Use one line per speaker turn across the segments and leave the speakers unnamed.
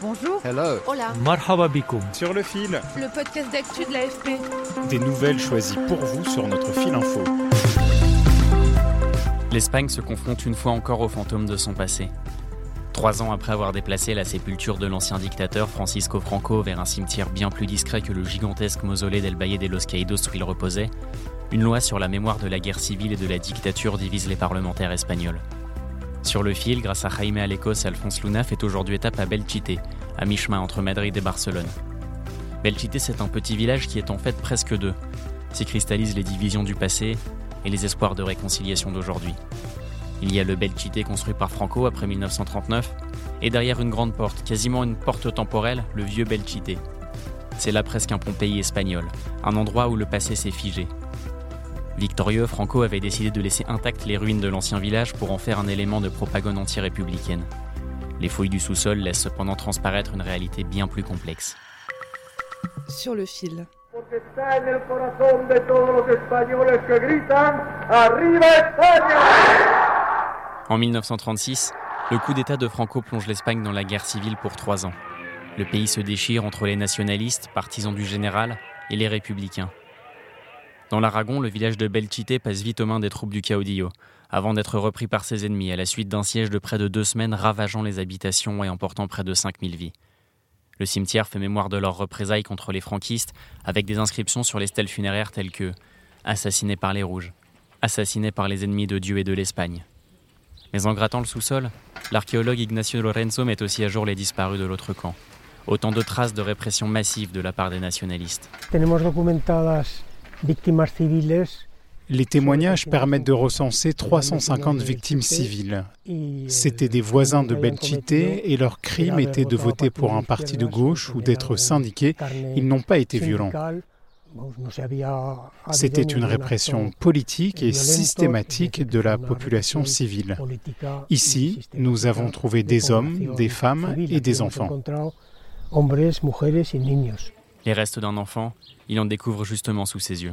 Bonjour.
Hello.
Hola.
Marhaba
sur le fil,
Le podcast d'actu de l'AFP.
des nouvelles choisies pour vous sur notre fil info.
L'Espagne se confronte une fois encore aux fantômes de son passé. Trois ans après avoir déplacé la sépulture de l'ancien dictateur Francisco Franco vers un cimetière bien plus discret que le gigantesque mausolée d'El Valle de los Caídos où il reposait, une loi sur la mémoire de la guerre civile et de la dictature divise les parlementaires espagnols. Sur le fil, grâce à Jaime Alecos et Alphonse Luna, fait aujourd'hui étape à Belchite, à mi-chemin entre Madrid et Barcelone. Belchite, c'est un petit village qui est en fait presque deux. S'y cristallisent les divisions du passé et les espoirs de réconciliation d'aujourd'hui. Il y a le Belchite construit par Franco après 1939, et derrière une grande porte, quasiment une porte temporelle, le vieux Belchite. C'est là presque un Pompéi espagnol, un endroit où le passé s'est figé. Victorieux, Franco avait décidé de laisser intactes les ruines de l'ancien village pour en faire un élément de propagande anti-républicaine. Les fouilles du sous-sol laissent cependant transparaître une réalité bien plus complexe.
Sur le fil.
En
1936, le coup d'État de Franco plonge l'Espagne dans la guerre civile pour trois ans. Le pays se déchire entre les nationalistes, partisans du général, et les républicains. Dans l'Aragon, le village de Belchite passe vite aux mains des troupes du Caudillo, avant d'être repris par ses ennemis à la suite d'un siège de près de deux semaines ravageant les habitations et emportant près de 5000 vies. Le cimetière fait mémoire de leurs représailles contre les franquistes, avec des inscriptions sur les stèles funéraires telles que Assassiné par les Rouges, assassiné par les ennemis de Dieu et de l'Espagne. Mais en grattant le sous-sol, l'archéologue Ignacio Lorenzo met aussi à jour les disparus de l'autre camp. Autant de traces de répression massive de la part des nationalistes.
Les témoignages permettent de recenser 350 victimes civiles. C'étaient des voisins de Belchite et leur crime était de voter pour un parti de gauche ou d'être syndiqués. Ils n'ont pas été violents. C'était une répression politique et systématique de la population civile. Ici, nous avons trouvé des hommes, des femmes et des enfants.
Les restes d'un enfant, il en découvre justement sous ses yeux.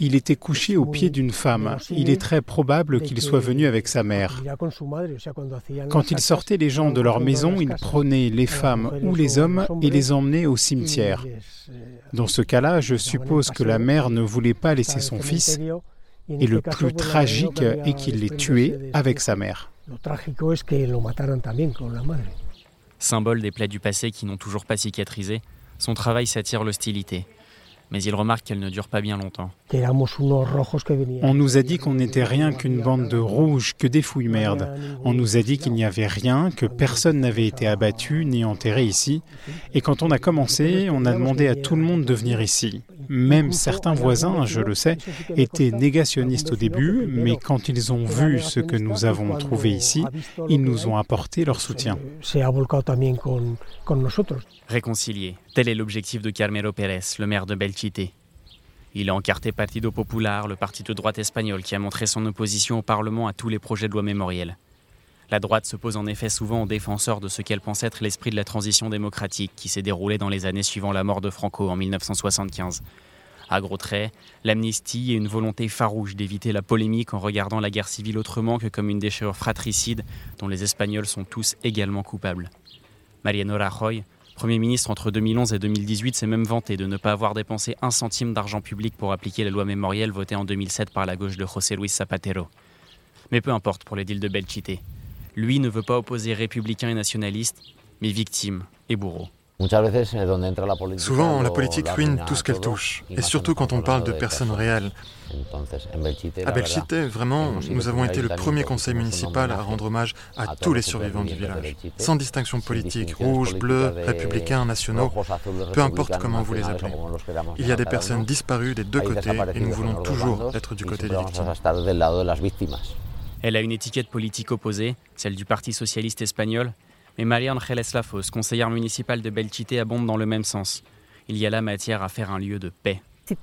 Il était couché au pied d'une femme. Il est très probable qu'il soit venu avec sa mère. Quand il sortait les gens de leur maison, il prenait les femmes ou les hommes et les emmenait au cimetière. Dans ce cas-là, je suppose que la mère ne voulait pas laisser son fils et le plus tragique est qu'il l'ait tué avec sa mère.
Symbole des plaies du passé qui n'ont toujours pas cicatrisé, son travail s'attire l'hostilité. Mais il remarque qu'elle ne dure pas bien longtemps.
On nous a dit qu'on n'était rien qu'une bande de rouges, que des fouilles merdes. On nous a dit qu'il n'y avait rien, que personne n'avait été abattu ni enterré ici. Et quand on a commencé, on a demandé à tout le monde de venir ici. Même certains voisins, je le sais, étaient négationnistes au début, mais quand ils ont vu ce que nous avons trouvé ici, ils nous ont apporté leur soutien.
Réconcilier, tel est l'objectif de Carmelo Pérez, le maire de Belchite. Il a encarté Partido Popular, le parti de droite espagnol qui a montré son opposition au Parlement à tous les projets de loi mémorielle. La droite se pose en effet souvent en défenseur de ce qu'elle pense être l'esprit de la transition démocratique qui s'est déroulé dans les années suivant la mort de Franco en 1975. À gros traits, l'amnistie et une volonté farouche d'éviter la polémique en regardant la guerre civile autrement que comme une déchirure fratricide dont les Espagnols sont tous également coupables. Mariano Rajoy, Premier ministre entre 2011 et 2018, s'est même vanté de ne pas avoir dépensé un centime d'argent public pour appliquer la loi mémorielle votée en 2007 par la gauche de José Luis Zapatero. Mais peu importe pour l'édile de Belchite. Lui ne veut pas opposer républicains et nationalistes, mais victimes et bourreaux.
Souvent, la politique ruine tout ce qu'elle touche, et surtout quand on parle de personnes réelles. À Belchite, vraiment, nous avons été le premier conseil municipal à rendre hommage à tous les survivants du village, sans distinction politique, rouge, bleu, républicains, nationaux, peu importe comment vous les appelez. Il y a des personnes disparues des deux côtés et nous voulons toujours être du côté des victimes.
Elle a une étiquette politique opposée, celle du Parti socialiste espagnol, mais María Ángeles Lafos, conseillère municipale de Belchite, abonde dans le même sens. Il y a là matière à faire un lieu de paix.
Si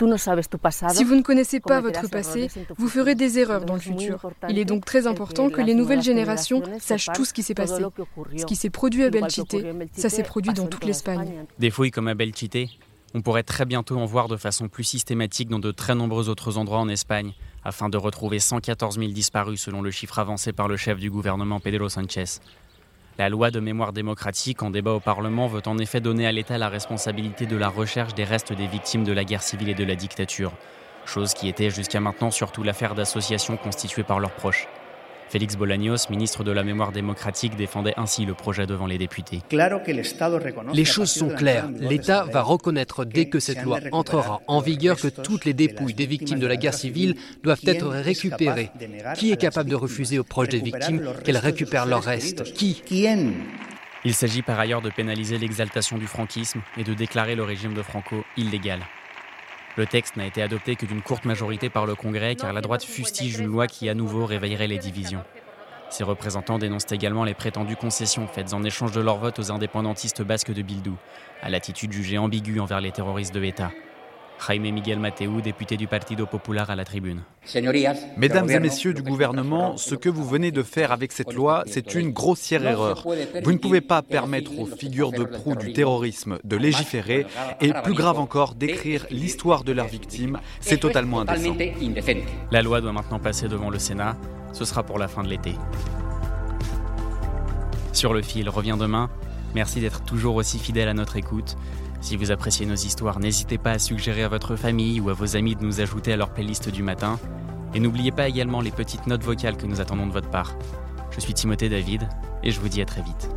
vous ne connaissez pas votre passé, vous ferez des erreurs dans le futur. Il est donc très important que les nouvelles générations sachent tout ce qui s'est passé. Ce qui s'est produit à Belchite, ça s'est produit dans toute l'Espagne.
Des fouilles comme à Belchite, on pourrait très bientôt en voir de façon plus systématique dans de très nombreux autres endroits en Espagne, afin de retrouver 114 000 disparus selon le chiffre avancé par le chef du gouvernement Pedro Sánchez. La loi de mémoire démocratique en débat au Parlement veut en effet donner à l'État la responsabilité de la recherche des restes des victimes de la guerre civile et de la dictature, chose qui était jusqu'à maintenant surtout l'affaire d'associations constituées par leurs proches. Félix Bolaños, ministre de la Mémoire démocratique, défendait ainsi le projet devant les députés.
Les choses sont claires. L'État va reconnaître dès que cette loi entrera en vigueur que toutes les dépouilles des victimes de la guerre civile doivent être récupérées? Qui est capable de refuser aux proches des victimes qu'elles récupèrent leurs restes? Qui?
Il s'agit par ailleurs de pénaliser l'exaltation du franquisme et de déclarer le régime de Franco illégal. Le texte n'a été adopté que d'une courte majorité par le Congrès car la droite fustige une loi qui à nouveau réveillerait les divisions. Ses représentants dénoncent également les prétendues concessions faites en échange de leur vote aux indépendantistes basques de Bildou, à l'attitude jugée ambiguë envers les terroristes de l'État. Jaime Miguel Mateu, député du Partido Popular à la tribune.
Mesdames et messieurs du gouvernement, ce que vous venez de faire avec cette loi, c'est une grossière erreur. Vous ne pouvez pas permettre aux figures de proue du terrorisme de légiférer et, plus grave encore, d'écrire l'histoire de leurs victimes. C'est totalement indécent.
La loi doit maintenant passer devant le Sénat. Ce sera pour la fin de l'été. Sur le fil revient demain. Merci d'être toujours aussi fidèle à notre écoute. Si vous appréciez nos histoires, n'hésitez pas à suggérer à votre famille ou à vos amis de nous ajouter à leur playlist du matin. Et n'oubliez pas également les petites notes vocales que nous attendons de votre part. Je suis Timothée David et je vous dis à très vite.